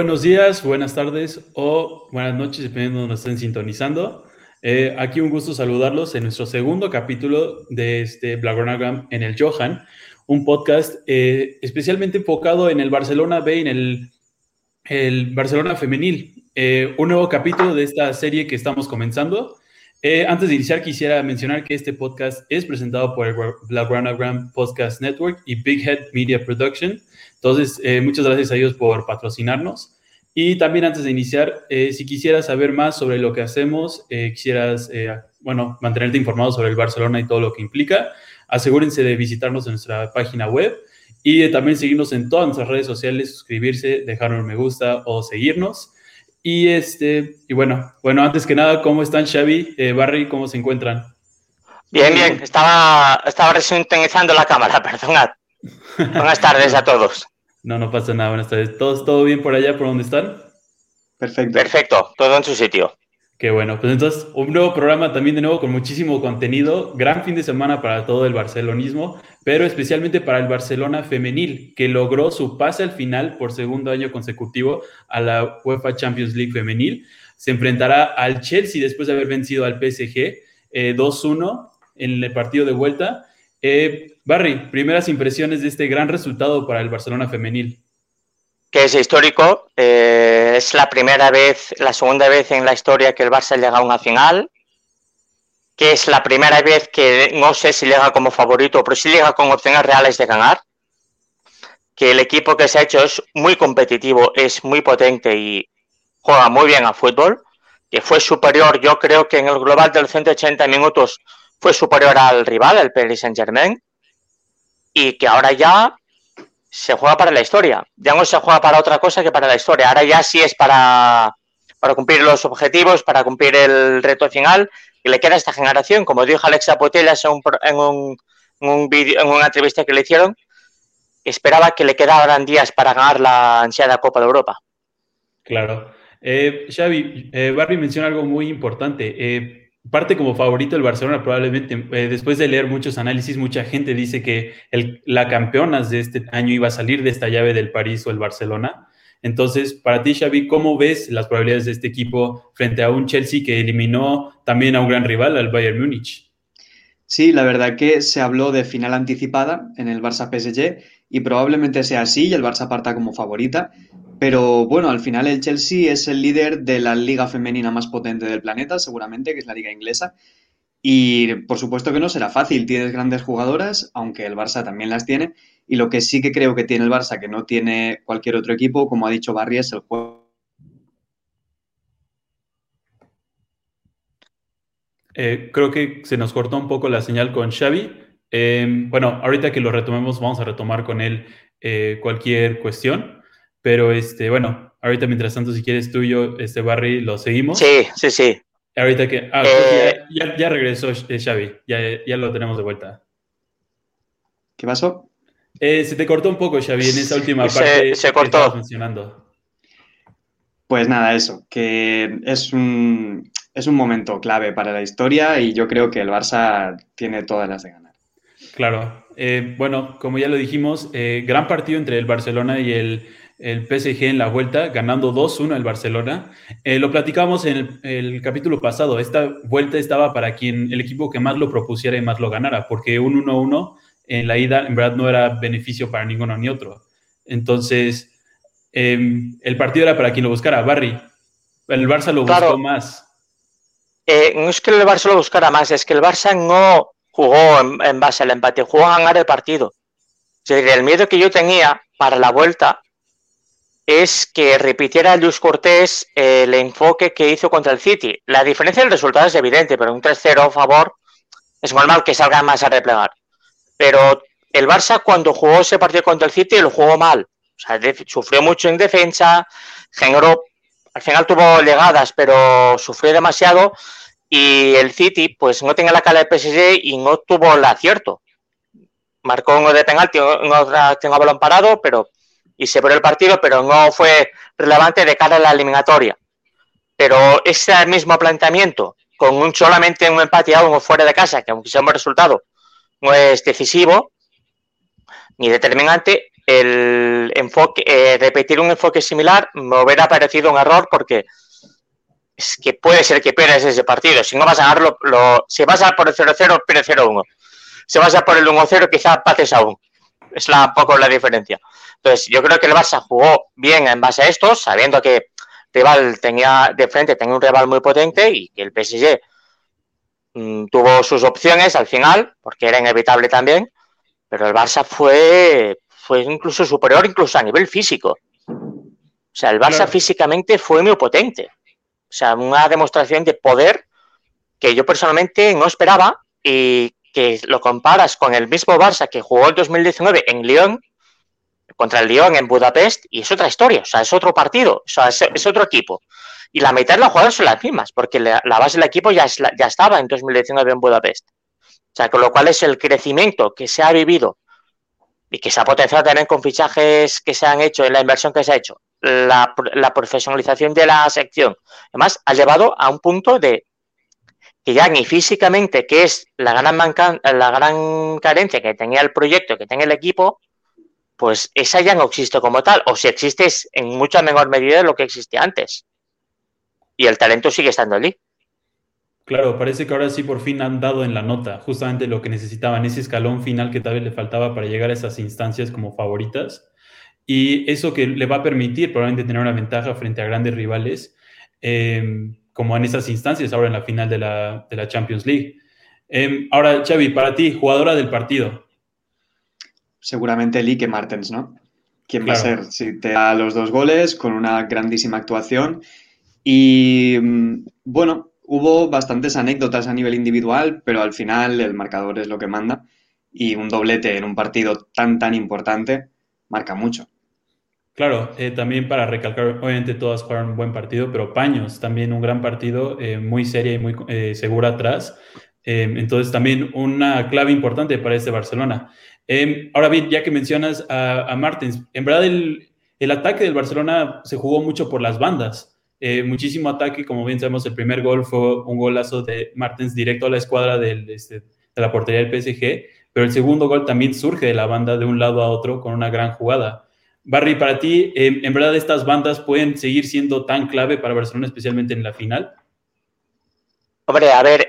Buenos días, buenas tardes o buenas noches, dependiendo de donde estén sintonizando. Eh, aquí un gusto saludarlos en nuestro segundo capítulo de este Blagonagram en el Johan, un podcast eh, especialmente enfocado en el Barcelona B, en el, el Barcelona femenil. Eh, un nuevo capítulo de esta serie que estamos comenzando. antes de iniciar, quisiera mencionar que este podcast es presentado por el Blagonagram Podcast Network y Big Head Media Production. Entonces, muchas gracias a ellos por patrocinarnos. Y también antes de iniciar, eh, si quisieras saber más sobre lo que hacemos, eh, quisieras, eh, bueno, mantenerte informado sobre el Barcelona y todo lo que implica, asegúrense de visitarnos en nuestra página web y de también seguirnos en todas nuestras redes sociales, suscribirse, dejar un me gusta o seguirnos. Y este, y bueno, bueno, antes que nada, ¿cómo están Xavi, Barry, cómo se encuentran? Bien, bien, estaba, estaba resintonizando la cámara, perdonad. Buenas tardes a todos. No, no pasa nada. Buenas tardes. ¿Todos, ¿Todo bien por allá, por donde están? Perfecto. Perfecto, todo en su sitio. Qué bueno. Pues entonces, un nuevo programa también de nuevo con muchísimo contenido. Gran fin de semana para todo el barcelonismo, pero especialmente para el Barcelona femenil, que logró su pase al final por segundo año consecutivo a la UEFA Champions League femenil. Se enfrentará al Chelsea después de haber vencido al PSG 2-1 eh, en el partido de vuelta. Eh, Barry, primeras impresiones de este gran resultado para el Barcelona femenil. Que es histórico, eh, es la primera vez, la segunda vez en la historia que el Barça llega a una final, que es la primera vez que no sé si llega como favorito, pero sí llega con opciones reales de ganar, que el equipo que se ha hecho es muy competitivo, es muy potente y juega muy bien a fútbol, que fue superior, yo creo que en el global de los 180 minutos fue superior al rival, el Paris Saint Germain, y que ahora ya se juega para la historia. Ya no se juega para otra cosa que para la historia. Ahora ya sí es para, para cumplir los objetivos, para cumplir el reto final y le queda a esta generación. Como dijo Alexa Potelas en, un, en, un, un en una entrevista que le hicieron, esperaba que le quedaran días para ganar la ansiada Copa de Europa. Claro. Eh, Xavi, eh, Barbie menciona algo muy importante. Eh, parte como favorito el Barcelona probablemente. Eh, después de leer muchos análisis, mucha gente dice que el, la campeona de este año iba a salir de esta llave del París o el Barcelona. Entonces, para ti, Xavi, ¿cómo ves las probabilidades de este equipo frente a un Chelsea que eliminó también a un gran rival, al Bayern Múnich? Sí, la verdad que se habló de final anticipada en el Barça PSG y probablemente sea así y el Barça parta como favorita, pero bueno, al final el Chelsea es el líder de la liga femenina más potente del planeta, seguramente, que es la liga inglesa. Y por supuesto que no será fácil, tienes grandes jugadoras, aunque el Barça también las tiene. Y lo que sí que creo que tiene el Barça, que no tiene cualquier otro equipo, como ha dicho Barry, es el juego. Eh, creo que se nos cortó un poco la señal con Xavi. Eh, bueno, ahorita que lo retomemos, vamos a retomar con él eh, cualquier cuestión. Pero este, bueno, ahorita mientras tanto, si quieres tú y yo, este Barry, lo seguimos. Sí, sí, sí. Ahorita que. Ah, eh, ya, regresó eh, Xavi, ya, ya lo tenemos de vuelta. ¿Qué pasó? Eh, se te cortó un poco, Xavi, en esa última parte. Se cortó. mencionando. Pues nada, eso, que es un, es un momento clave para la historia y yo creo que el Barça tiene todas las de ganar. Claro. bueno, como ya lo dijimos, gran partido entre el Barcelona y el el PSG en la vuelta, ganando 2-1 el Barcelona. Eh, lo platicamos en el, capítulo pasado. Esta vuelta estaba para quien el equipo que más lo propusiera y más lo ganara, porque un 1-1 en la ida en verdad no era beneficio para ninguno ni otro. Entonces, em, el partido era para quien lo buscara. Barry, el Barça lo buscó más. Eh, no es que el Barça lo buscara más, es que el Barça no jugó en, base al empate, jugó a ganar el partido. el miedo que yo tenía para la vuelta es que repitiera Luis Cortés el enfoque que hizo contra el City. La diferencia del resultado es evidente, pero un 3-0 a favor es normal que salga más a replegar. Pero el Barça cuando jugó ese partido contra el City lo jugó mal. Sufrió mucho en defensa, al final tuvo llegadas, pero sufrió demasiado y el City pues no tenía la cara de PSG y no tuvo el acierto. Marcó uno de penalti, otra tengo balón parado, pero y se perdió el partido, pero no fue relevante de cara a la eliminatoria. Pero ese mismo planteamiento, con un solamente un empate a uno fuera de casa, que aunque sea un buen resultado, no es decisivo ni determinante, el enfoque, eh, repetir un enfoque similar me hubiera parecido un error porque es que puede ser que pierdas ese partido. Si no vas a ganarlo, lo, si vas a por el 0-0, pierdes 0-1. Si vas a por el 1-0, quizá pates aún. Es la, un poco la diferencia. Entonces, yo creo que el Barça jugó bien en base a esto, sabiendo que rival tenía de frente, tenía un rival muy potente y que el PSG mmm, tuvo sus opciones al final, porque era inevitable también, pero el Barça fue, fue incluso superior, incluso a nivel físico. O sea, el Barça claro. físicamente fue muy potente. O sea, una demostración de poder que yo personalmente no esperaba y que lo comparas con el mismo Barça que jugó en 2019 en Lyon, contra el Lyon en Budapest, y es otra historia, o sea, es otro partido, o sea, es, otro equipo. Y la mitad de las jugadoras son las mismas, porque la, la base del equipo ya, es ya estaba en 2019 en Budapest. O sea, con lo cual es el crecimiento que se ha vivido y que se ha potenciado también con fichajes que se han hecho, en la inversión que se ha hecho, la, la profesionalización de la sección. Además, ha llevado a un punto de que ya ni físicamente, que es la gran, manca, la gran carencia que tenía el proyecto, que tenía el equipo, pues esa ya no existe como tal, o si existe es en mucha menor medida de lo que existía antes. Y el talento sigue estando allí. Claro, parece que ahora sí por fin han dado en la nota justamente lo que necesitaban, ese escalón final que tal vez le faltaba para llegar a esas instancias como favoritas. Y eso que le va a permitir probablemente tener una ventaja frente a grandes rivales, eh, como en esas instancias ahora en la final de la, de la Champions League. Eh, ahora, Xavi, para ti, jugadora del partido. Seguramente Lique Martens, ¿no? ¿Quién claro. va a ser? Si te da los dos goles con una grandísima actuación. Y mm, bueno, hubo bastantes anécdotas a nivel individual, pero al final el marcador es lo que manda. Y un doblete en un partido tan, tan importante marca mucho. Claro, eh, también para recalcar, obviamente todas jugaron un buen partido, pero Paños también un gran partido, eh, muy seria y muy eh, segura atrás. entonces también una clave importante para este Barcelona. ahora bien, ya que mencionas a, a Martins, en verdad el, el, ataque del Barcelona se jugó mucho por las bandas. muchísimo ataque, como bien sabemos, el primer gol fue un golazo de Martins directo a la escuadra este, de la portería del PSG, pero el segundo gol también surge de la banda de un lado a otro con una gran jugada. Barry, para ti, eh, ¿en verdad estas bandas pueden seguir siendo tan clave para Barcelona, especialmente en la final? Hombre, a ver,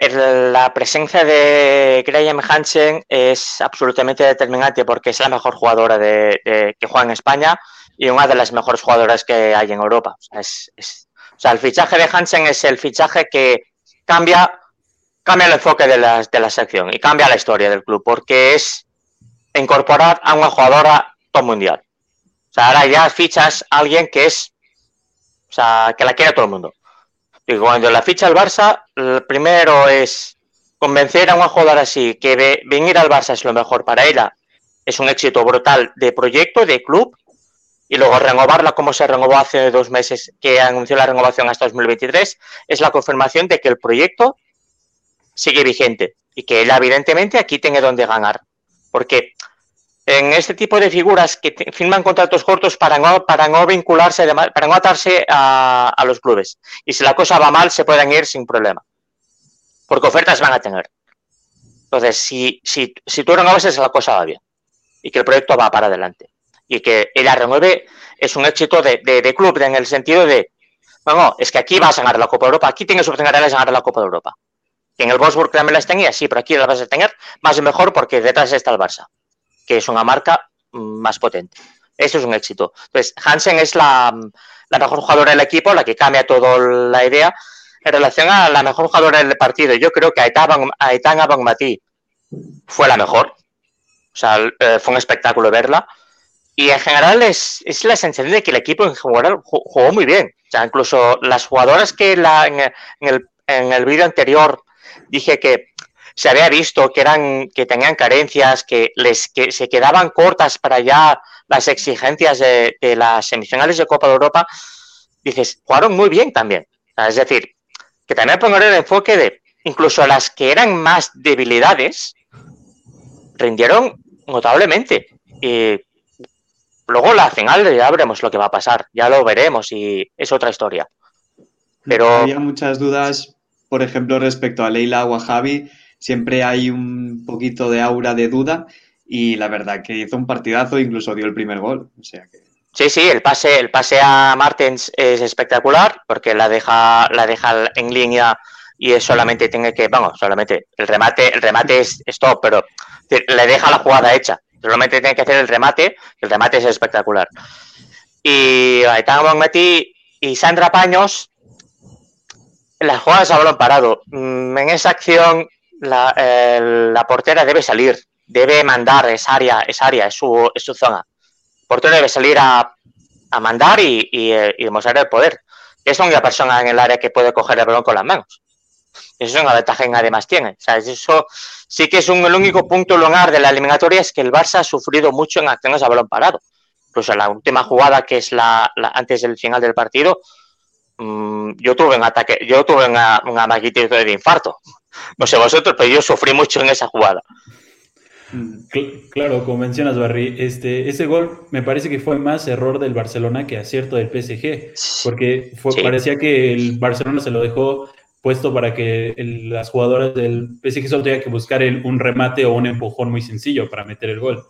la presencia de Graham Hansen es absolutamente determinante porque es la mejor jugadora de, de, que juega en España y una de las mejores jugadoras que hay en Europa. O sea, es, es, o sea, el fichaje de Hansen es el fichaje que cambia, cambia el enfoque de la, de la sección y cambia la historia del club porque es incorporar a una jugadora top mundial. O sea, ahora ya fichas a alguien que es, o sea, que la quiere todo el mundo. Y cuando la ficha el Barça, el primero es convencer a una jugadora así que venir al Barça es lo mejor para ella. Es un éxito brutal de proyecto, de club. Y luego renovarla como se renovó hace dos meses, que anunció la renovación hasta 2023, es la confirmación de que el proyecto sigue vigente y que ella evidentemente aquí tiene donde ganar. Porque en este tipo de figuras que firman contratos cortos para no, para no vincularse, de, para no atarse a, los clubes. Y si la cosa va mal, se pueden ir sin problema. Porque ofertas van a tener. Entonces, si, si, si tú renuevas, la cosa va bien. Y que el proyecto va para adelante. Y que ella renueve es un éxito de, de, club, en el sentido de, no, no, es que aquí vas a ganar la Copa de Europa, aquí tienes oportunidades de ganar la Copa de Europa. En el Wolfsburg también las tenía, sí, pero aquí las vas a tener más y mejor porque detrás está el Barça que es una marca más potente. Eso es un éxito. Entonces, Hansen es la, mejor jugadora del equipo, la que cambia toda la idea. En relación a la mejor jugadora del partido, yo creo que Aitana Abangmati fue la mejor. O sea, eh, fue un espectáculo verla. Y en general es, es la sensación de que el equipo en general jugó muy bien. O sea, incluso las jugadoras que la, en, en el, en el vídeo anterior dije que se había visto que eran que tenían carencias, que les que se quedaban cortas para ya las exigencias de, las semifinales de Copa de Europa, dices, jugaron muy bien también. Es decir, que también poner el enfoque de incluso las que eran más debilidades rindieron notablemente. Y luego la final ya veremos lo que va a pasar, ya lo veremos y es otra historia. Pero había muchas dudas, por ejemplo, respecto a Leila o a Javi, siempre hay un poquito de aura de duda y la verdad que hizo un partidazo, incluso dio el primer gol. Sí, sí, el pase, el pase a Martens es espectacular porque la deja, la deja en línea y es solamente tiene que, vamos, solamente el remate, el remate es, stop, pero le deja la jugada hecha. Solamente tiene que hacer el remate, el remate es espectacular. Y Aitana Bonmetti y Sandra Paños, las jugadas a balón parado. Mm, en esa acción la, portera debe salir, debe mandar esa área, esa área, es su, es zona. El portero debe salir a, mandar y, y, y, demostrar el poder. Es la única persona en el área que puede coger el balón con las manos. Eso es una ventaja que además tiene. Eso sí que es un, el único punto lunar de la eliminatoria es que el Barça ha sufrido mucho en acciones a balón parado. Incluso en la última jugada, que es la antes del final del partido, mmm, yo tuve un ataque, yo tuve una, una de infarto. No sé vosotros, pero yo sufrí mucho en esa jugada. Claro, como mencionas, Barry, este, ese gol me parece que fue más error del Barcelona que acierto del PSG, porque fue, sí. parecía que el Barcelona se lo dejó puesto para que el, las jugadoras del PSG solo tengan que buscar el, un remate o un empujón muy sencillo para meter el gol.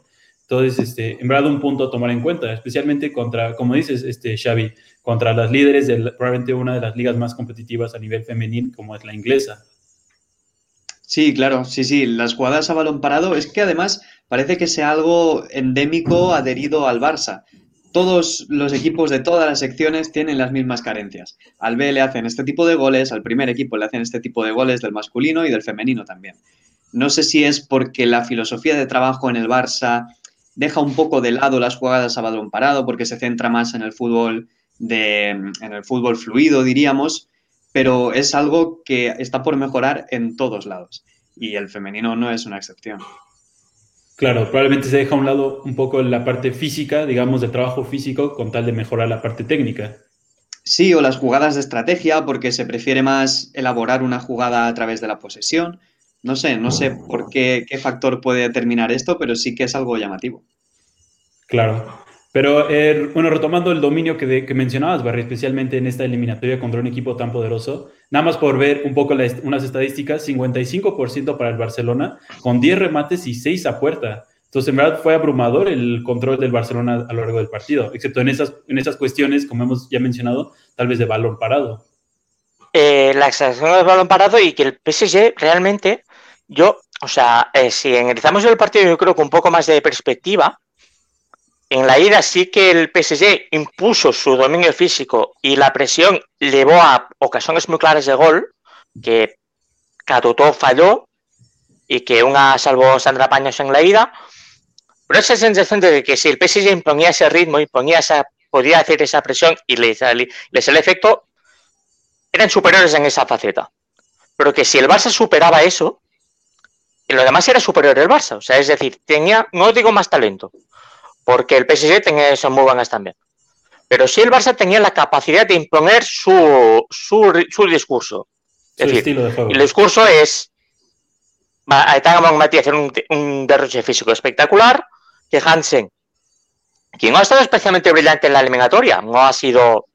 Entonces, este, en verdad, un punto a tomar en cuenta, especialmente contra, como dices, este, Xavi, contra las líderes de probablemente una de las ligas más competitivas a nivel femenil, como es la inglesa. Sí, claro, sí, sí. Las jugadas a balón parado es que además parece que sea algo endémico adherido al Barça. Todos los equipos de todas las secciones tienen las mismas carencias. Al B le hacen este tipo de goles, al primer equipo le hacen este tipo de goles del masculino y del femenino también. No sé si es porque la filosofía de trabajo en el Barça deja un poco de lado las jugadas a balón parado porque se centra más en el fútbol de en el fútbol fluido, diríamos, pero es algo que está por mejorar en todos lados y el femenino no es una excepción. Claro, probablemente se deja a un lado un poco la parte física, digamos, del trabajo físico con tal de mejorar la parte técnica. Sí, o las jugadas de estrategia, porque se prefiere más elaborar una jugada a través de la posesión. No sé, no sé por qué, qué factor puede determinar esto, pero sí que es algo llamativo. Claro. Pero, eh, bueno, retomando el dominio que, de, que, mencionabas, Barry, especialmente en esta eliminatoria contra un equipo tan poderoso, nada más por ver un poco la, unas estadísticas, 55% para el Barcelona, con 10 remates y 6 a puerta. Entonces, en verdad fue abrumador el control del Barcelona a lo largo del partido, excepto en esas, en esas cuestiones, como hemos ya mencionado, tal vez de balón parado. Eh, la extracción del balón parado y que el PSG realmente, yo, o sea, eh, si analizamos el partido, yo creo que un poco más de perspectiva, en la ida sí que el PSG impuso su dominio físico y la presión llevó a ocasiones muy claras de gol, que Catutó falló y que una salvó Sandra Paños en la ida. Pero esa sensación de que si el PSG imponía ese ritmo, imponía esa, podía hacer esa presión y les, les el efecto, eran superiores en esa faceta. Pero que si el Barça superaba eso, y lo demás era superior el Barça. O sea, es decir, tenía, no digo más talento, porque el PSG tenía son muy buenas también. Pero sí el Barça tenía la capacidad de imponer su, su, su discurso. Es su decir, de el discurso es Aitana Mati hacer un, un, derroche físico espectacular, que Hansen, quien no ha estado especialmente brillante en la eliminatoria, no ha sido,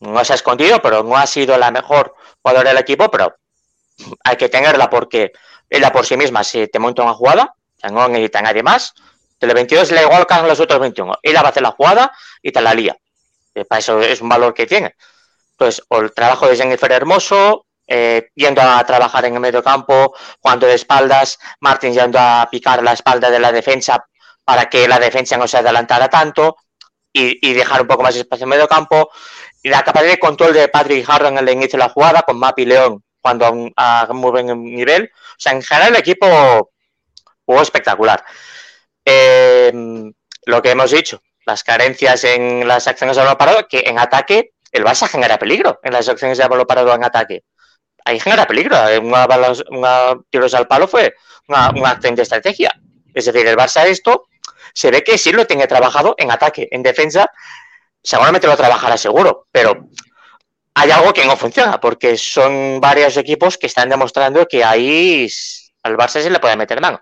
no se ha escondido, pero no ha sido la mejor jugadora del equipo, pero hay que tenerla porque ella por sí misma se te monta una jugada, no necesita nadie más, Tele 22 le igual que los otros 21. Ella va a hacer la jugada y te la lía. Eh, para eso es un valor que tiene. Entonces, o el trabajo de Jennifer Hermoso, eh, yendo a trabajar en el medio campo, jugando de espaldas, Martín yendo a picar la espalda de la defensa para que la defensa no se adelantara tanto y, y dejar un poco más de espacio en medio campo. Y la capacidad de control de Patrick Harrow en el inicio de la jugada, con Mapi León cuando a, a muy buen nivel. O sea, en general el equipo jugó espectacular. Eh, lo que hemos dicho, las carencias en las acciones de balón parado, que en ataque el Barça genera peligro en las acciones de balón parado en ataque. Ahí genera peligro. Una, una tiros al palo fue una, una de estrategia. Es decir, el Barça esto se ve que sí lo tiene trabajado en ataque. En defensa, seguramente lo trabajará seguro, pero hay algo que no funciona, porque son varios equipos que están demostrando que ahí al Barça se le puede meter mano.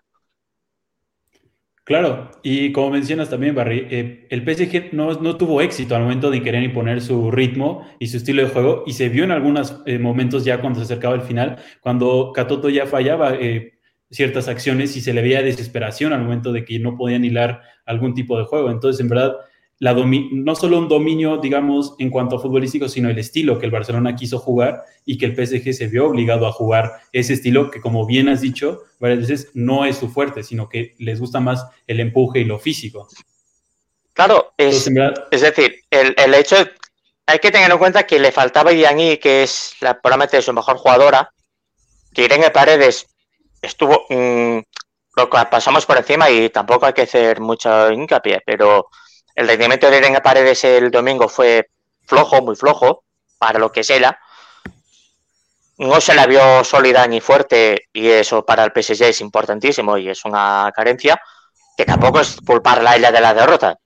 Claro, y como mencionas también, Barry, eh, el PSG no, no, tuvo éxito al momento de querer imponer su ritmo y su estilo de juego, y se vio en algunos eh, momentos ya cuando se acercaba el final, cuando Catoto ya fallaba, eh, ciertas acciones y se le veía desesperación al momento de que no podían hilar algún tipo de juego. Entonces, en verdad, la no solo un dominio, digamos, en cuanto a futbolístico, sino el estilo que el Barcelona quiso jugar y que el PSG se vio obligado a jugar ese estilo que, como bien has dicho varias veces, no es su fuerte, sino que les gusta más el empuje y lo físico. Claro, es, es decir, el, el, hecho, hay que tener en cuenta que le faltaba Iani, que es la, probablemente su mejor jugadora, que Irene Paredes estuvo, mmm, lo pasamos por encima y tampoco hay que hacer mucho hincapié, pero el rendimiento de Irene Paredes el domingo fue flojo, muy flojo, para lo que es ella. No se la vio sólida ni fuerte y eso para el PSG es importantísimo y es una carencia que tampoco es culparla a ella de la derrota.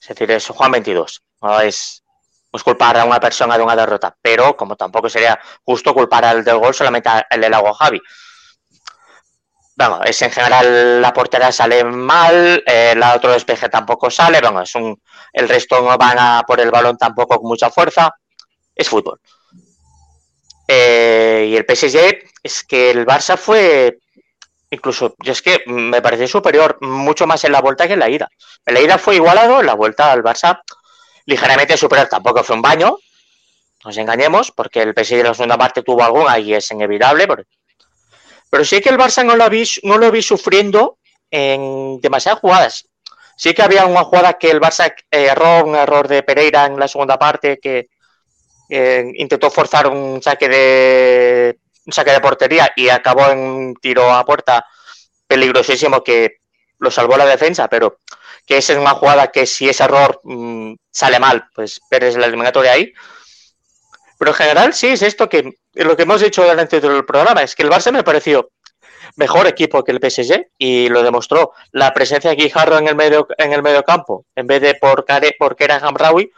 Es decir, es Juan 22. No es, culpar a una persona de una derrota, pero como tampoco sería justo culpar al del gol solamente al del agua Javi bueno, es en general la portería sale mal, eh, el otro despeje tampoco sale, bueno, es un, el resto no van a por el balón tampoco con mucha fuerza, es fútbol. Eh, y el PSG es que el Barça fue, incluso, yo es que me parece superior mucho más en la vuelta que en la ida. En la ida fue igualado, en la vuelta al Barça ligeramente superior, tampoco fue un baño, nos engañemos, porque el PSG en la segunda parte tuvo alguna y es inevitable, porque pero sí que el Barça no lo vi, no lo vi sufriendo en demasiadas jugadas. Sí que había una jugada que el Barça erró, un error de Pereira en la segunda parte, que eh, intentó forzar un saque de un saque de portería y acabó en un tiro a puerta peligrosísimo que lo salvó la defensa, pero que esa es una jugada que si ese error mmm, sale mal, pues pierdes la eliminatoria ahí. Pero en general sí es esto que lo que hemos dicho delante del programa, es que el Barça me pareció mejor equipo que el PSG y lo demostró. La presencia de Guijarro en el medio en el medio campo, en vez de por, Care, por Kerem Hamraoui,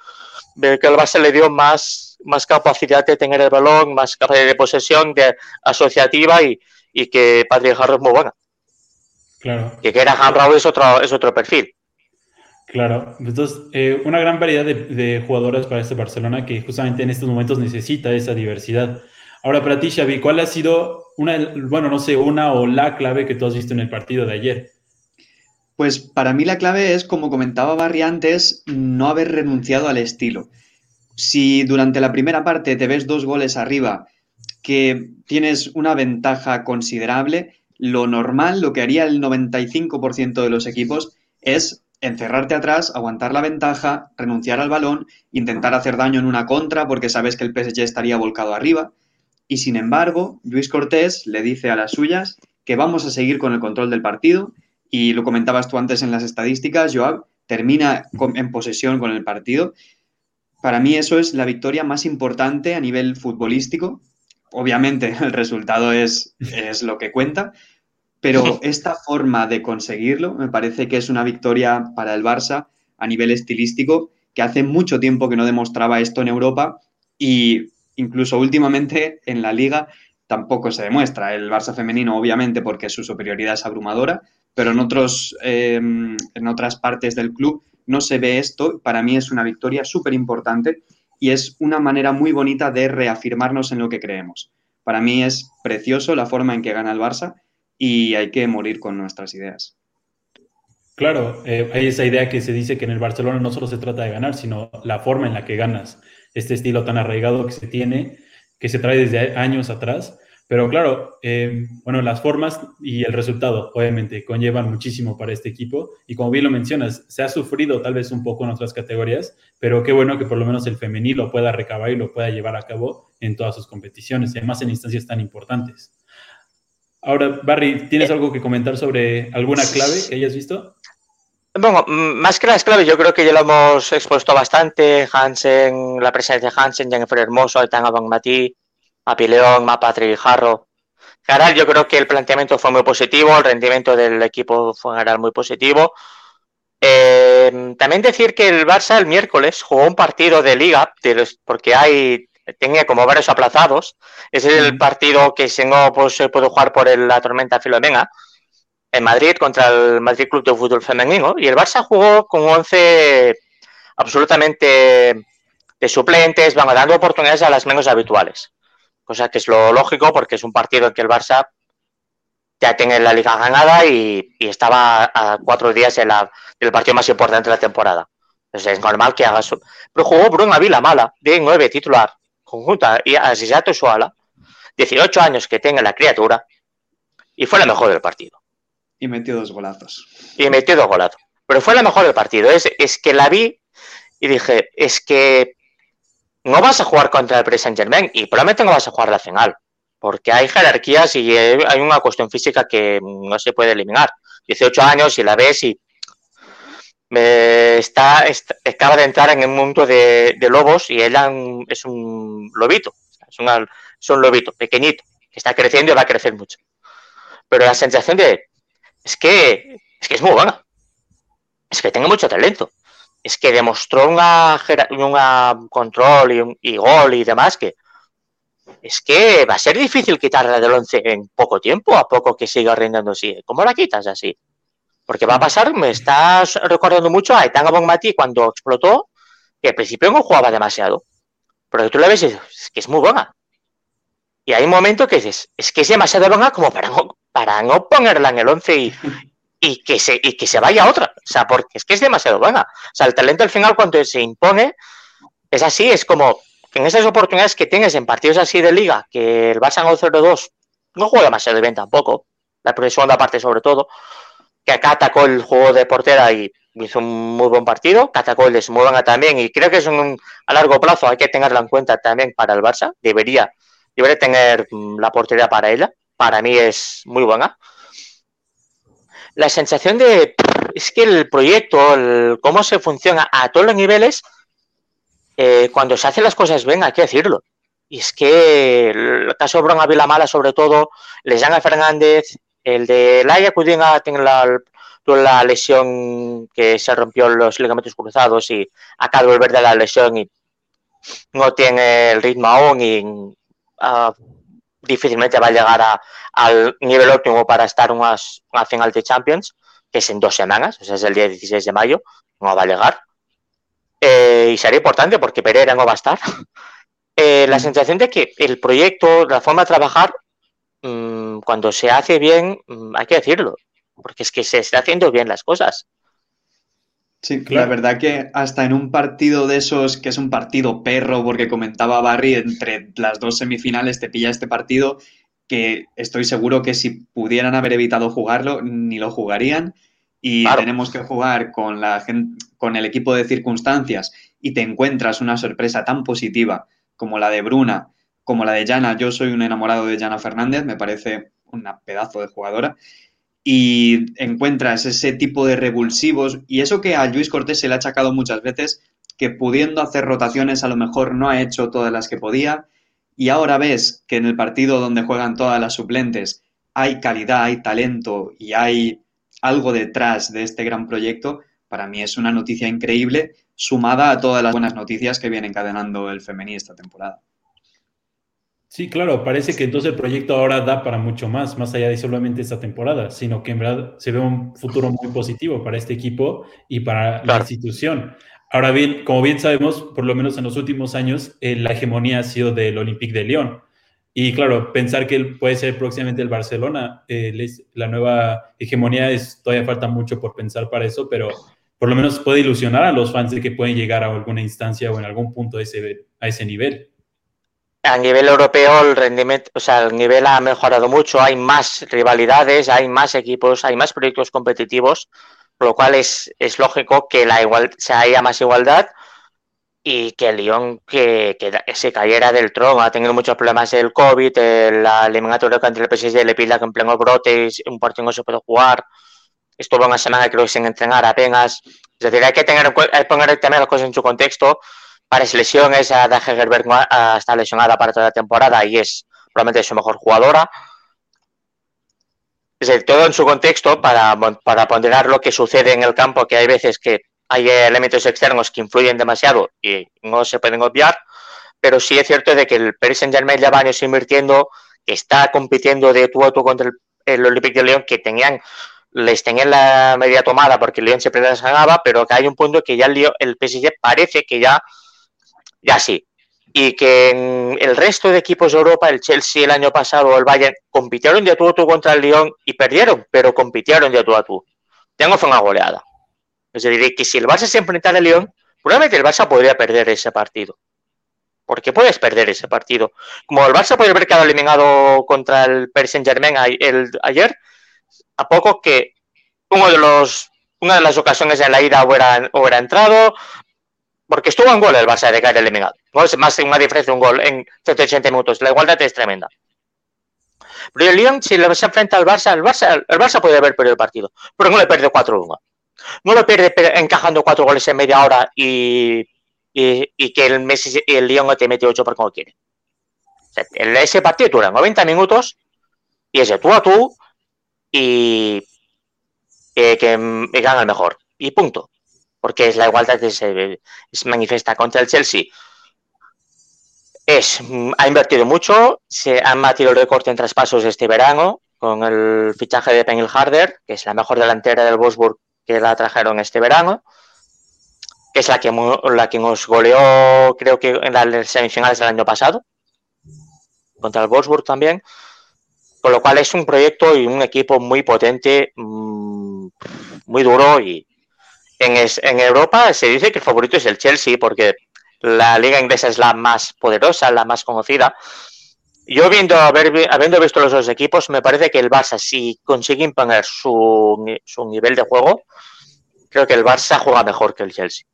que el Barça le dio más, más capacidad de tener el balón, más capacidad de posesión, de asociativa y, y que Patrick Jarro es muy buena. Claro. Que Kerem Hamraoui es otro, es otro perfil. Claro, entonces eh, una gran variedad de, de, jugadoras para este Barcelona que justamente en estos momentos necesita esa diversidad. Ahora para ti, Xavi, ¿cuál ha sido una, bueno, no sé, una o la clave que tú has visto en el partido de ayer? Pues para mí la clave es, como comentaba Barry antes, no haber renunciado al estilo. Si durante la primera parte te ves dos goles arriba, que tienes una ventaja considerable, lo normal, lo que haría el 95% de los equipos es encerrarte atrás, aguantar la ventaja, renunciar al balón, intentar hacer daño en una contra porque sabes que el PSG estaría volcado arriba. Y sin embargo, Luis Cortés le dice a las suyas que vamos a seguir con el control del partido y lo comentabas tú antes en las estadísticas, Joab termina en posesión con el partido. Para mí eso es la victoria más importante a nivel futbolístico. Obviamente el resultado es, es lo que cuenta, pero esta forma de conseguirlo me parece que es una victoria para el Barça a nivel estilístico, que hace mucho tiempo que no demostraba esto en Europa y incluso últimamente en la liga tampoco se demuestra. El Barça femenino, obviamente, porque su superioridad es abrumadora, pero en, otros, eh, en otras partes del club no se ve esto. Para mí es una victoria súper importante y es una manera muy bonita de reafirmarnos en lo que creemos. Para mí es precioso la forma en que gana el Barça y hay que morir con nuestras ideas. Claro, eh, hay esa idea que se dice que en el Barcelona no solo se trata de ganar, sino la forma en la que ganas, este estilo tan arraigado que se tiene, que se trae desde años atrás. Pero claro, eh, bueno, las formas y el resultado obviamente conllevan muchísimo para este equipo y como bien lo mencionas, se ha sufrido tal vez un poco en otras categorías, pero qué bueno que por lo menos el femenil lo pueda recabar y lo pueda llevar a cabo en todas sus competiciones además en instancias tan importantes. Ahora, Barry, ¿tienes algo que comentar sobre alguna clave que hayas visto? Bueno, más que las claves, yo creo que ya lo hemos expuesto bastante. Hansen, la presencia de Hansen, Jennifer Hermoso, Aitana Matí, Mapi León, Patrick Jarro. En general, yo creo que el planteamiento fue muy positivo, el rendimiento del equipo fue en general muy positivo. Eh, también decir que el Barça el miércoles jugó un partido de liga, porque hay tenía como varios aplazados. Ese es el partido que si no pues, se puede jugar por la tormenta Filomena en Madrid contra el Madrid Club de Fútbol Femenino. Y el Barça jugó con 11 absolutamente de suplentes, van dando oportunidades a las menos habituales. Cosa que es lo lógico porque es un partido en que el Barça ya tiene la liga ganada y, estaba a cuatro días de la, del partido más importante de la temporada. Entonces es normal que haga eso. Pero jugó Bruno Vila Mala, de 9 titular, conjunta, y a Sisato Suala, 18 años que tenga la criatura, y fue la mejor del partido. Y metió dos golazos. Y metió dos golazos. Pero fue la mejor del partido. Es, es que la vi y dije, es que no vas a jugar contra el Paris Saint Germain y probablemente no vas a jugar la final, porque hay jerarquías y hay una cuestión física que no se puede eliminar. 18 años y la ves y me está, acaba de entrar en el mundo de, lobos y ella es un lobito, es, es un lobito pequeñito que está creciendo y va a crecer mucho. Pero la sensación de es que es que es muy buena, es que tengo mucho talento, es que demostró una, control y, gol y demás que es que va a ser difícil quitarla del 11 en poco tiempo, a poco que siga rindiendo así. ¿Cómo la quitas así? Porque va a pasar, me estás recordando mucho a Etanga Bonmati cuando explotó, que al principio no jugaba demasiado. Pero tú la ves es que es muy buena. Y hay un momento que dices, es que es demasiado buena como para no, para no ponerla en el 11 y, y, que se, y que se vaya otra. O sea, porque es que es demasiado buena. O sea, el talento al final cuando se impone es así, es como en esas oportunidades que tienes en partidos así de liga, que el Barça en 0-2 no juega demasiado bien tampoco, la segunda parte sobre todo, que acá atacó el juego de portera y hizo un muy buen partido, atacó el de buena también y creo que es un, a largo plazo hay que tenerla en cuenta también para el Barça, debería, debería tener mm, la portería para ella, para mí es muy buena. La sensación de es que el proyecto, cómo se funciona a todos los niveles, eh, cuando se hacen las cosas bien, hay que decirlo. Y es que el caso de Bron Mala, sobre todo, Lejana Fernández, el de Laia Cudinga tiene la, la lesión que se rompió los ligamentos cruzados y acaba de volver de la lesión y no tiene el ritmo aún y uh, difícilmente va a llegar a, al nivel óptimo para estar en una, final de Champions, que es en dos semanas, o sea, es el día 16 de mayo, no va a llegar. Eh, y sería importante porque Pereira no va a estar. Eh, la sensación de que el proyecto, la forma de trabajar, Mm, cuando se hace bien, mm, hay que decirlo, porque es que se está haciendo bien las cosas. Sí, la verdad que hasta en un partido de esos, que es un partido perro, porque comentaba Barry, entre las dos semifinales te pilla este partido, que estoy seguro que si pudieran haber evitado jugarlo, ni lo jugarían. Y tenemos que jugar con, la con el equipo de circunstancias y te encuentras una sorpresa tan positiva como la de Bruna, como la de Jana. Yo soy un enamorado de Jana Fernández, me parece una pedazo de jugadora. Y encuentras ese tipo de revulsivos. Y eso que a Luis Cortés se le ha achacado muchas veces, que pudiendo hacer rotaciones a lo mejor no ha hecho todas las que podía. Y ahora ves que en el partido donde juegan todas las suplentes hay calidad, hay talento y hay algo detrás de este gran proyecto, para mí es una noticia increíble, sumada a todas las buenas noticias que viene encadenando el femení esta temporada. Sí, claro, parece que entonces el proyecto ahora da para mucho más, más allá de solamente esta temporada, sino que en verdad se ve un futuro muy positivo para este equipo y para la institución. Ahora bien, como bien sabemos, por lo menos en los últimos años, eh, la hegemonía ha sido del Olympique de Lyon. Y claro, pensar que puede ser próximamente el Barcelona, eh, la nueva hegemonía, es, todavía falta mucho por pensar para eso, pero por lo menos puede ilusionar a los fans de que pueden llegar a alguna instancia o en algún punto ese, a ese nivel a nivel europeo el rendimiento, o sea, el nivel ha mejorado mucho, hay más rivalidades, hay más equipos, hay más proyectos competitivos, por lo cual es, es lógico que la igual, se haya más igualdad y que el Lyon que, que, se cayera del trono. Ha tenido muchos problemas el COVID, la eliminatoria contra el PSG le pila que en pleno brote, un partido no se puede jugar. Estuvo una semana creo sin entrenar apenas. Es decir, hay que tener, hay que poner también las cosas en su contexto lesión esa de Hegerberg está lesionada para toda la temporada y es probablemente su mejor jugadora. Todo en su contexto para, para ponderar lo que sucede en el campo, que hay veces que hay elementos externos que influyen demasiado y no se pueden obviar, pero sí es cierto de que el Paris Saint-Germain lleva años invirtiendo, que está compitiendo de tú a contra el, Olympique de Lyon, que tenían les tenían la media tomada porque el Lyon siempre les ganaba, pero que hay un punto que ya el, el PSG parece que ya ya sí. y que en el resto de equipos de Europa, el Chelsea el año pasado el Bayern, compitieron de tú a tú contra el Lyon y perdieron, pero compitieron de tú a tú. Tengo fue una goleada. Es decir, que si el Barça se enfrentara al Lyon, probablemente el Barça podría perder ese partido. Porque puedes perder ese partido. Como el Barça puede haber quedado eliminado contra el Paris Saint Germain ayer, a poco que uno de los, una de las ocasiones en la ida hubiera, hubiera entrado, porque estuvo en gol el Barça de caer eliminado. No es más una diferencia de un gol en 180 minutos. La igualdad es tremenda. Pero el Lyon, si se enfrenta al Barça, el Barça, el Barça puede haber perdido el partido, pero no le pierde 4-1. No lo pierde encajando cuatro goles en media hora y, que el, Messi, el Lyon te mete 8 por como quiere. ese partido dura 90 minutos y es de tú a tú y que gana el mejor. Y punto porque es la igualdad que se, manifiesta contra el Chelsea. Es, ha invertido mucho, se han batido el récord en traspasos este verano con el fichaje de Penil Harder, que es la mejor delantera del Wolfsburg que la trajeron este verano, que es la que, la que nos goleó, creo que en las semifinales del año pasado, contra el Wolfsburg también. Con lo cual es un proyecto y un equipo muy potente, mm, muy duro y, en, Europa se dice que el favorito es el Chelsea porque la liga inglesa es la más poderosa, la más conocida. Yo viendo, habiendo visto los dos equipos, me parece que el Barça, si consigue imponer su, nivel de juego, creo que el Barça juega mejor que el Chelsea.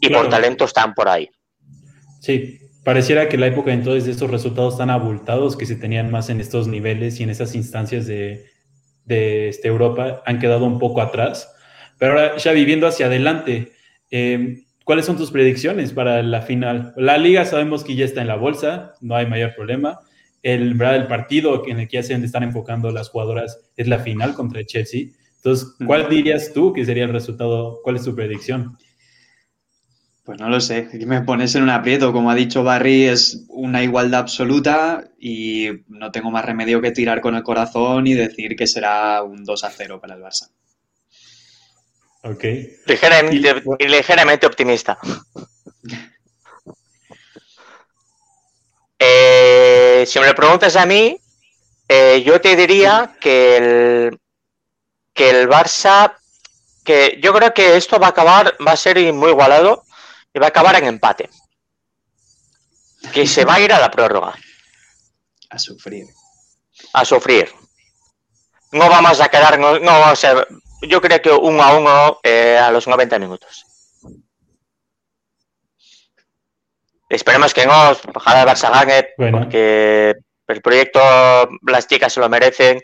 Y por talento están por ahí. Sí, pareciera que la época entonces de estos resultados tan abultados que se tenían más en estos niveles y en esas instancias de, de este, Europa han quedado un poco atrás pero ahora, ya viviendo hacia adelante, em, ¿cuáles son tus predicciones para la final? La liga sabemos que ya está en la bolsa, no hay mayor problema. El, ¿verdad? el partido en el que ya se están enfocando las jugadoras es la final contra el Chelsea. Entonces, ¿cuál dirías tú que sería el resultado? ¿Cuál es tu predicción? Pues no lo sé, me pones en un aprieto. Como ha dicho Barry, es una igualdad absoluta y no tengo más remedio que tirar con el corazón y decir que será un 2 a 0 para el Barça. Ok. Ligeramente, optimista. Eh, si me lo preguntas a mí, eh, yo te diría que el, que el Barça, que yo creo que esto va a acabar, va a ser muy igualado y va a acabar en empate. Que se va a ir a la prórroga. A sufrir. A sufrir. No vamos a quedar, no, vamos a yo creo que uno a uno eh, a los 90 minutos. Esperemos que no, ojalá el Barça gane, porque el proyecto, las chicas se lo merecen,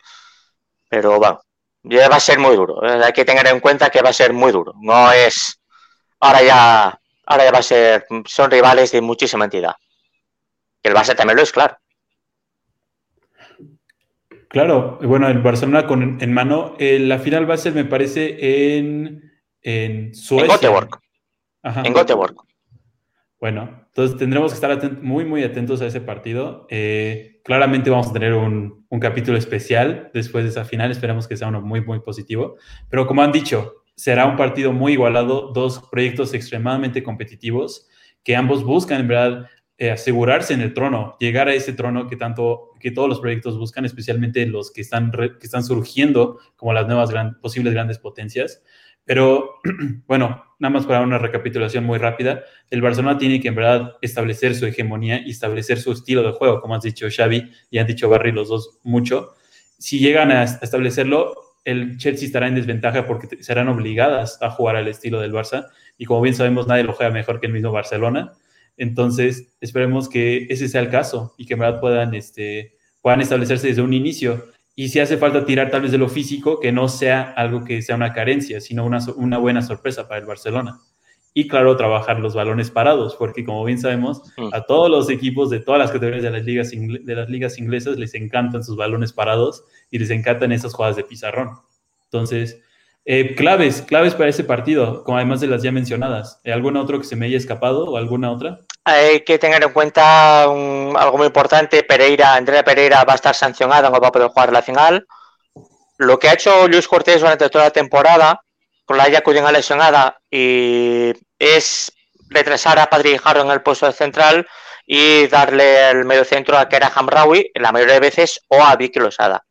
pero bueno, va a ser muy duro. Hay que tener en cuenta que va a ser muy duro. No es, ahora ya, ahora ya va a ser, son rivales de muchísima entidad. Que el Barça también lo es, claro. Claro, bueno, el Barcelona con, en mano, eh, la final va a ser, me parece, en, en Suecia. En Göteborg. En Göteborg. Bueno, entonces tendremos que estar muy, muy atentos a ese partido. Eh, claramente vamos a tener un, un, capítulo especial después de esa final. Esperamos que sea uno muy, muy positivo. Pero como han dicho, será un partido muy igualado, dos proyectos extremadamente competitivos que ambos buscan, en verdad, eh, asegurarse en el trono, llegar a ese trono que tanto, que todos los proyectos buscan, especialmente los que están, que están surgiendo como las nuevas posibles grandes potencias. Pero bueno, nada más para una recapitulación muy rápida, el Barcelona tiene que en verdad establecer su hegemonía y establecer su estilo de juego, como has dicho Xavi y han dicho Barry los dos mucho. Si llegan a establecerlo, el Chelsea estará en desventaja porque serán obligadas a jugar al estilo del Barça y como bien sabemos nadie lo juega mejor que el mismo Barcelona. Entonces, esperemos que ese sea el caso y que en verdad puedan, este, puedan establecerse desde un inicio. Y si hace falta tirar tal vez de lo físico, que no sea algo que sea una carencia, sino una, una buena sorpresa para el Barcelona. Y claro, trabajar los balones parados, porque como bien sabemos, mm. a todos los equipos de todas las categorías de las ligas, de las ligas inglesas les encantan sus balones parados y les encantan esas jugadas de pizarrón. Entonces, eh, claves, claves para ese partido, como además de las ya mencionadas. ¿Alguna otra que se me haya escapado o alguna otra? Hay que tener en cuenta algo muy importante. Pereira, Andrea Pereira va a estar sancionada, no va a poder jugar la final. Lo que ha hecho Luis Cortés durante toda la temporada, con la Yacudina lesionada, es retrasar a Padre Jarro en el puesto de central y darle el medio centro a Kera Hamraoui la mayoría de veces o a Vicky Losada.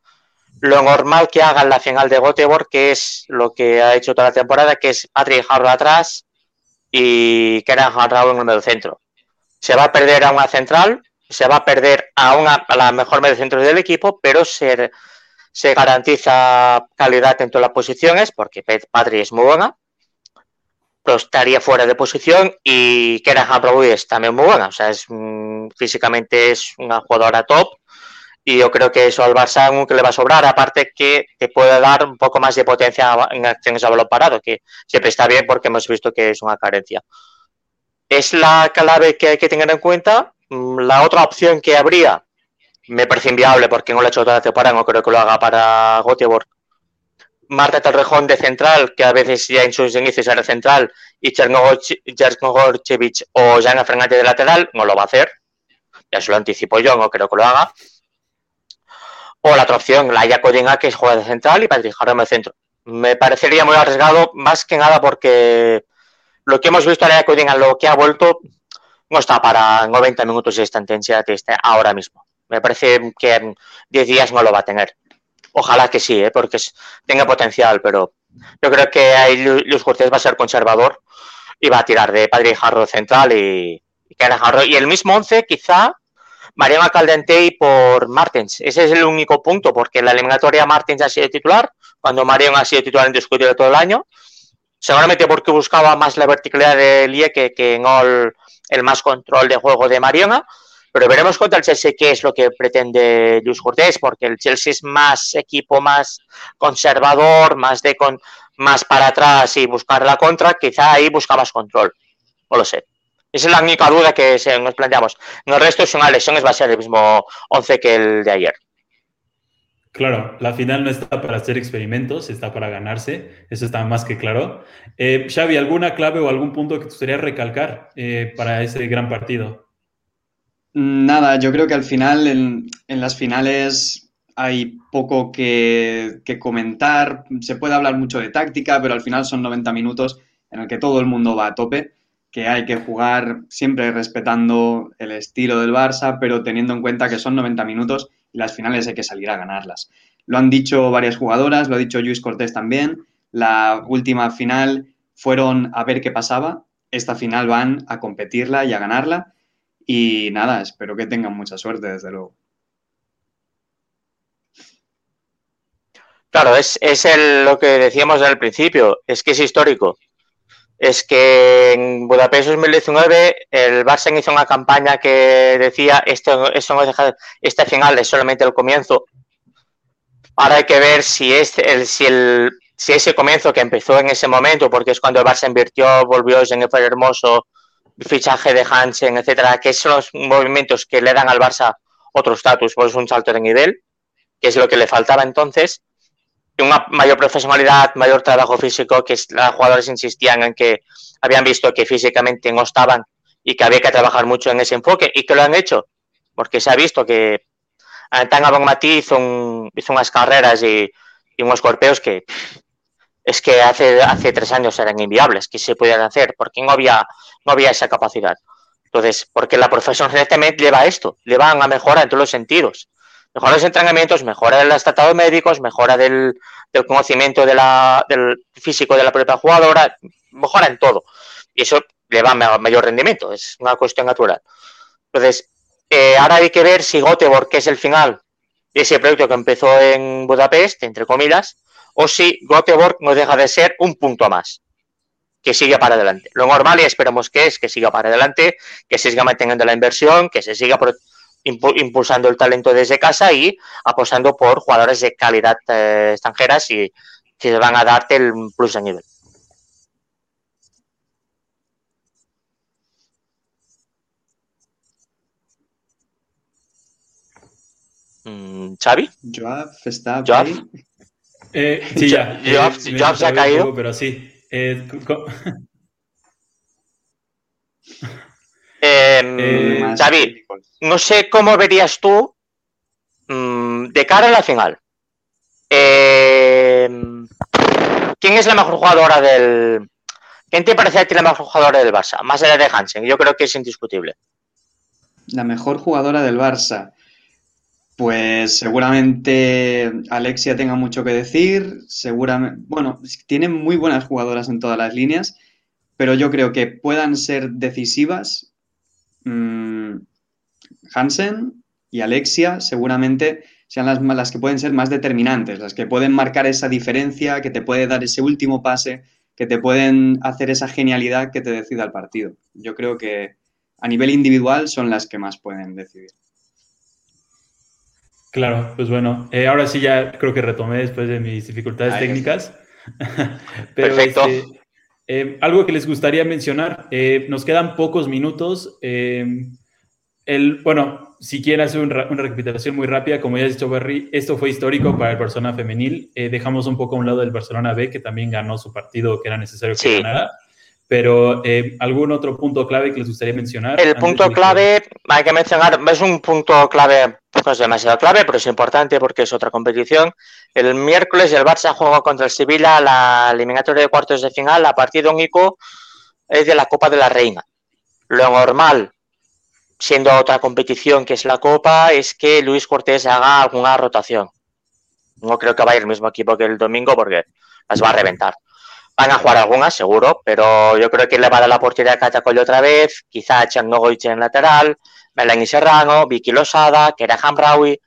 Lo normal que haga en la final de Göteborg, que es lo que ha hecho toda la temporada, que es Padre Jarro atrás y Kera Hamraoui en el medio centro. Se va a perder a una central, se va a perder a, una, a la mejor medio centro del equipo, pero se, se garantiza calidad en todas las posiciones, porque Padre es muy buena pero estaría fuera de posición y Kera Hamraoui es también muy buena, o sea, es, mm, físicamente es una jugadora top y yo creo que eso al Barça que le va a sobrar, aparte que te puede dar un poco más de potencia en acciones a balón parado, que siempre está bien porque hemos visto que es una carencia. Es la clave que hay que tener en cuenta. Mm, la otra opción que habría, me parece inviable porque no lo ha hecho toda la temporada, no creo que lo haga para Göteborg, Marta Torrejón de central, que a veces ya en sus inicios era central, y Chernogorchevich o Jana Fernández de lateral, no lo va a hacer. Ya se lo anticipo yo, no creo que lo haga. O la otra opción, la Yacodinga, que juega de central y Patrick Jarrón de centro. Me parecería muy arriesgado, más que nada porque lo que hemos visto a la lo que ha vuelto, no está para 90 minutos de esta intensidad ahora mismo. Me parece que en 10 días no lo va a tener. Ojalá que sí, ¿eh? porque tenga potencial, pero yo creo que ahí Luis Cortés va a ser conservador y va a tirar de Padre Jarro central y, y Jarro. Y el mismo 11, quizá Mariana Caldentey por Martens. Ese es el único punto, porque en la eliminatoria Martens ha sido titular, cuando Mariano ha sido titular indiscutible todo el año. Seguramente porque buscaba más la verticalidad de Lie que, que no el, más control de juego de Mariana. Pero veremos contra el Chelsea qué es lo que pretende Luis Cortés, porque el Chelsea es más equipo más conservador, más de con, más para atrás y buscar la contra, quizá ahí busca más control. No lo sé. Esa es la única duda que nos planteamos. En el resto es una lesión, va a ser el mismo 11 que el de ayer. Claro, la final no está para hacer experimentos, está para ganarse, eso está más que claro. Eh, Xavi, ¿alguna clave o algún punto que te gustaría recalcar eh, para ese gran partido? Nada, yo creo que al final, en, las finales hay poco que, comentar. Se puede hablar mucho de táctica, pero al final son 90 minutos en el que todo el mundo va a tope, que hay que jugar siempre respetando el estilo del Barça, pero teniendo en cuenta que son 90 minutos y las finales hay que salir a ganarlas. Lo han dicho varias jugadoras, lo ha dicho Luis Cortés también. La última final fueron a ver qué pasaba. Esta final van a competirla y a ganarla. Y nada, espero que tengan mucha suerte, desde luego. Claro, es, es lo que decíamos al principio, es que es histórico. Es que en Budapest 2019 el Barça hizo una campaña que decía esto, esto no deja, este final es solamente el comienzo. Ahora hay que ver si, es el, si, el, si ese comienzo que empezó en ese momento, porque es cuando el Barça invirtió, volvió en el Hermoso, fichaje de Hansen, etcétera, que son los movimientos que le dan al Barça otro estatus, pues un salto de nivel, que es lo que le faltaba entonces, una mayor profesionalidad, mayor trabajo físico, que los jugadores insistían en que habían visto que físicamente no estaban y que había que trabajar mucho en ese enfoque y que lo han hecho, porque se ha visto que Tanga Bonmatí hizo, hizo unas carreras y, y unos corpeos que es que hace, hace tres años eran inviables que se podían hacer, porque no había, no había esa capacidad. Entonces, porque la profesión directamente lleva a esto, lleva a mejora en todos los sentidos. Mejora los entrenamientos, mejora el tratado médicos, mejora del, del conocimiento de la, del físico de la propia jugadora, mejora en todo. Y eso le va a mayor rendimiento, es una cuestión natural. Entonces, eh, ahora hay que ver si Göteborg, que es el final de ese proyecto que empezó en Budapest, entre comillas, o si Göteborg no deja de ser un punto más, que siga para adelante. Lo normal y esperamos que es que siga para adelante, que se siga manteniendo la inversión, que se siga impulsando el talento desde casa y apostando por jugadores de calidad eh, extranjeras y que van a darte el plus de nivel. Mm, ¿Xavi? Joab está Joab. Eh, sí, ya. Jobs, eh, Jobs ha caído. Poco, pero sí. Eh, eh, Xavi, no sé cómo verías tú mmm, de cara a la final. Eh, ¿Quién es la mejor jugadora del ¿Quién te parece a ti la mejor jugadora del Barça? Más allá de Hansen, yo creo que es indiscutible. La mejor jugadora del Barça. Pues seguramente Alexia tenga mucho que decir. Seguramente, bueno, tienen muy buenas jugadoras en todas las líneas, pero yo creo que puedan ser decisivas. Mm, Hansen y Alexia seguramente sean las, las que pueden ser más determinantes, las que pueden marcar esa diferencia, que te puede dar ese último pase, que te pueden hacer esa genialidad que te decida el partido. Yo creo que a nivel individual son las que más pueden decidir. Claro, pues bueno, eh, ahora sí ya creo que retomé después de mis dificultades técnicas. Perfecto. Este, eh, algo que les gustaría mencionar, eh, nos quedan pocos minutos. el, bueno, si quieren hacer una recapitulación muy rápida, como ya ha dicho Barry, esto fue histórico para el Barcelona femenil. dejamos un poco a un lado del Barcelona B, que también ganó su partido que era necesario que ganara. Pero algún otro punto clave que les gustaría mencionar. El punto clave, hay que mencionar, es un punto clave no es demasiado clave, pero es importante porque es otra competición. El miércoles el Barça juega contra el Sevilla la eliminatoria de cuartos de final a partido único es de la Copa de la Reina. Lo normal, siendo otra competición que es la Copa, es que Luis Cortés haga alguna rotación. No creo que vaya el mismo equipo que el domingo porque las va a reventar. Van a jugar algunas, seguro, pero yo creo que le va a dar la oportunidad a Catacolle otra vez, quizá a en lateral, Melanie Serrano, Vicky Losada, Kera Hambraui.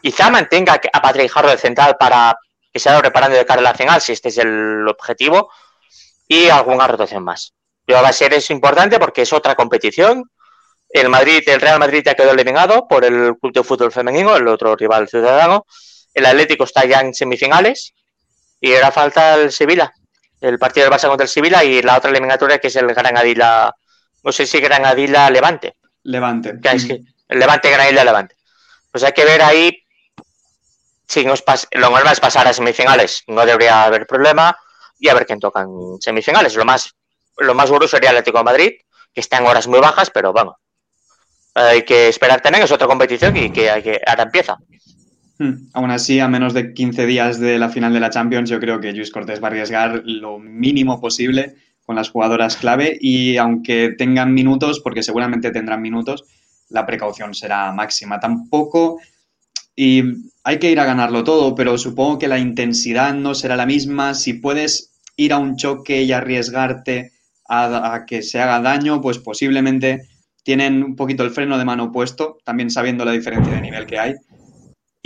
Quizá mantenga a Patrick Jarro de central para que se vaya preparando de cara a la final, si este es el objetivo, y alguna rotación más. Pero va a ser eso importante porque es otra competición. El Madrid, el Real Madrid ya quedó eliminado por el Club de Fútbol Femenino, el otro rival ciudadano. El Atlético está ya en semifinales y ahora falta el Sevilla, el partido del Barça contra el Sevilla y la otra eliminatoria que es el Granadilla, no sé si Granadilla Levante. Levante. el Levante, Granada Levante. Pues hay que ver ahí si nos lo normal es pasar a semifinales, no debería haber problema, y a ver quién tocan semifinales. Lo más, lo más duro sería el Atlético de Madrid, que está en horas muy bajas, pero vamos. Hay que esperar también, es otra competición y que, hay que ahora empieza. Hmm. Aún así, a menos de 15 días de la final de la Champions, yo creo que Luis Cortés va a arriesgar lo mínimo posible con las jugadoras clave y aunque tengan minutos, porque seguramente tendrán minutos, la precaución será máxima. Tampoco, y hay que ir a ganarlo todo, pero supongo que la intensidad no será la misma. Si puedes ir a un choque y arriesgarte a, que se haga daño, pues posiblemente tienen un poquito el freno de mano puesto, también sabiendo la diferencia de nivel que hay,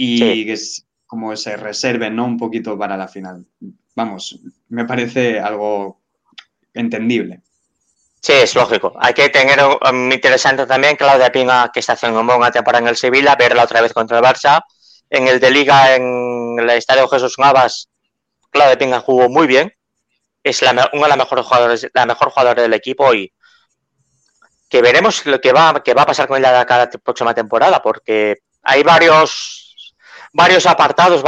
y que es como se reserven, ¿no? Un poquito para la final. Vamos, me parece algo entendible. Sí, es lógico. Hay que tener um, interesante también Claudia Pinga, que está haciendo una buena temporada en el Sevilla, verla otra vez contra el Barça. En el de Liga, en el Estadio Jesús Navas, Claudia Pinga jugó muy bien. Es la, una de las mejores jugadoras, la mejor jugadora del equipo y que veremos lo que va, que va a pasar con ella cada próxima temporada, porque hay varios, varios apartados,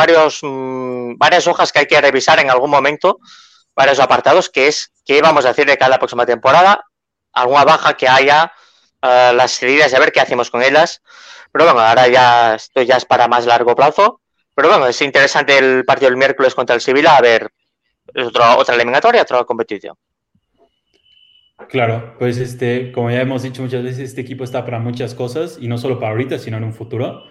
mm, varias hojas que hay que revisar en algún momento varios apartados, que es qué vamos a hacer de cada próxima temporada, alguna baja que haya, uh, las heridas, a ver qué hacemos con ellas. Pero bueno, ahora ya esto ya es para más largo plazo. Pero bueno, es interesante el partido del miércoles contra el Sevilla, a ver, es otra, otra eliminatoria, otra competición. Claro, pues este, como ya hemos dicho muchas veces, este equipo está para muchas cosas y no solo para ahorita, sino en un futuro.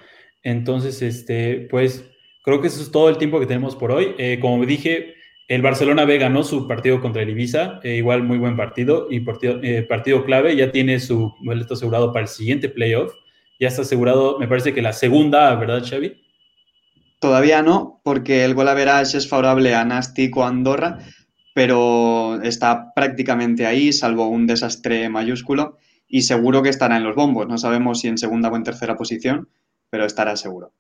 Entonces, este, pues creo que eso es todo el tiempo que tenemos por hoy. Eh, como dije, el Barcelona B ganó su partido contra el Ibiza, eh, igual muy buen partido y partido, eh, partido clave, ya tiene su boleto asegurado para el siguiente playoff, ya está asegurado, me parece que la segunda, ¿verdad Xavi? Todavía no, porque el gol es favorable a Nástico Andorra, pero está prácticamente ahí, salvo un desastre mayúsculo, y seguro que estará en los bombos. No sabemos si en segunda o en tercera posición, pero estará seguro.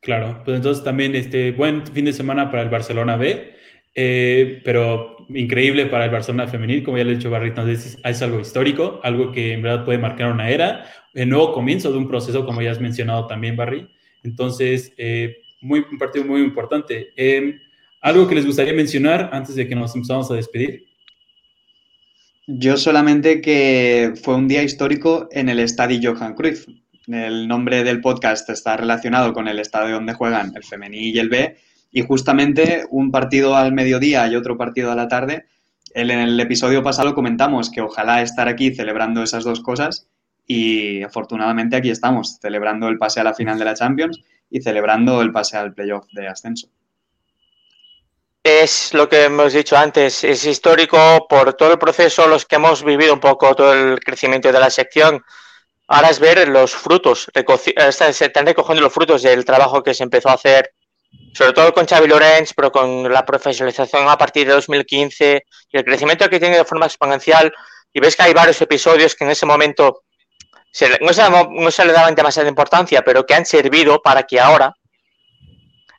Claro, pues entonces también este buen fin de semana para el Barcelona B. Eh, pero increíble para el Barcelona femenil, como ya le he dicho Barrito, es, es algo histórico, algo que en verdad puede marcar una era, el nuevo comienzo de un proceso, como ya has mencionado también, Barry. Entonces, eh, muy, un partido muy importante. Em, ¿Algo que les gustaría mencionar antes de que nos empezamos a despedir? Yo solamente que fue un día histórico en el estadio Johan Cruyff. El nombre del podcast está relacionado con el estadio donde juegan el femenil y el B, y justamente un partido al mediodía y otro partido a la tarde en el episodio pasado comentamos que ojalá estar aquí celebrando esas dos cosas y afortunadamente aquí estamos, celebrando el pase a la final de la Champions y celebrando el pase al playoff de ascenso. Es lo que hemos dicho antes, es histórico por todo el proceso, los que hemos vivido un poco todo el crecimiento de la sección. Ahora es ver los frutos, se están recogiendo los frutos del trabajo que se empezó a hacer, sobre todo con Xavi Lorenz, pero con la profesionalización a partir de 2015 y el crecimiento que tiene de forma exponencial. Y ves que hay varios episodios que en ese momento no, se, no se le daban demasiada importancia, pero que han servido para que ahora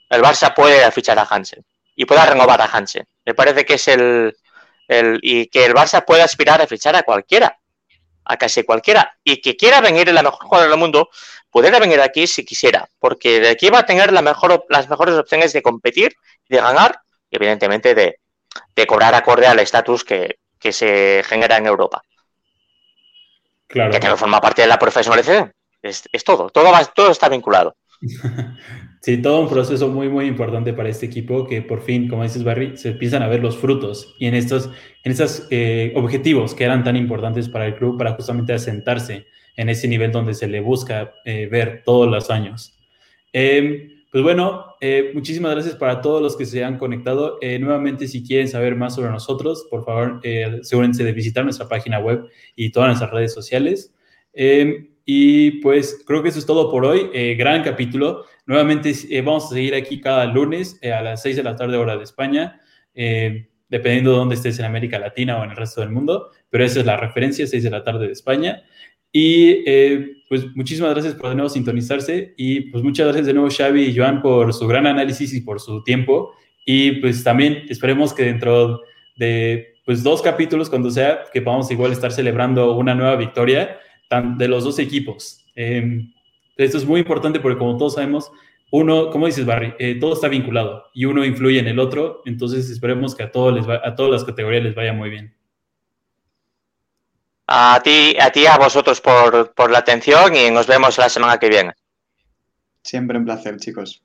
el Barça pueda fichar a Hansen y pueda renovar a Hansen. Me parece que es el, el, y que el Barça pueda aspirar a fichar a cualquiera, a casi cualquiera, y que quiera venir en la mejor jugadora del mundo, pudiera venir aquí si quisiera, porque de aquí va a tener la mejor, las mejores opciones de competir, de ganar, y evidentemente de, de cobrar acorde al estatus que, que se genera en Europa. Claro. Que no forma parte de la profesionalización. Es, es todo, todo, va, todo está vinculado. Sí, todo un proceso muy, muy importante para este equipo que por fin, como dices Barry, se empiezan a ver los frutos y en estos, en estos eh, objetivos que eran tan importantes para el club para justamente asentarse en ese nivel donde se le busca eh, ver todos los años. Eh, pues bueno, eh, muchísimas gracias para todos los que se han conectado. Eh, nuevamente, si quieren saber más sobre nosotros, por favor, asegúrense de visitar nuestra página web y todas nuestras redes sociales. y pues creo que eso es todo por hoy. gran capítulo. Nuevamente eh, vamos a seguir aquí cada lunes eh, a las 6 de la tarde hora de España, eh, dependiendo de dónde estés en América Latina o en el resto del mundo, pero esa es la referencia, 6 de la tarde de España. Y pues muchísimas gracias por de nuevo sintonizarse y pues muchas gracias de nuevo Xavi y Joan por su gran análisis y por su tiempo. Y pues también esperemos que dentro de pues dos capítulos, cuando sea, que podamos igual estar celebrando una nueva victoria de los dos equipos. Eh, esto es muy importante porque como todos sabemos, uno, como dices Barry, eh, todo está vinculado y uno influye en el otro, entonces esperemos que a, todos les va, a todas las categorías les vaya muy bien. A ti, a ti, a vosotros por, por la atención y nos vemos la semana que viene. Siempre un placer, chicos.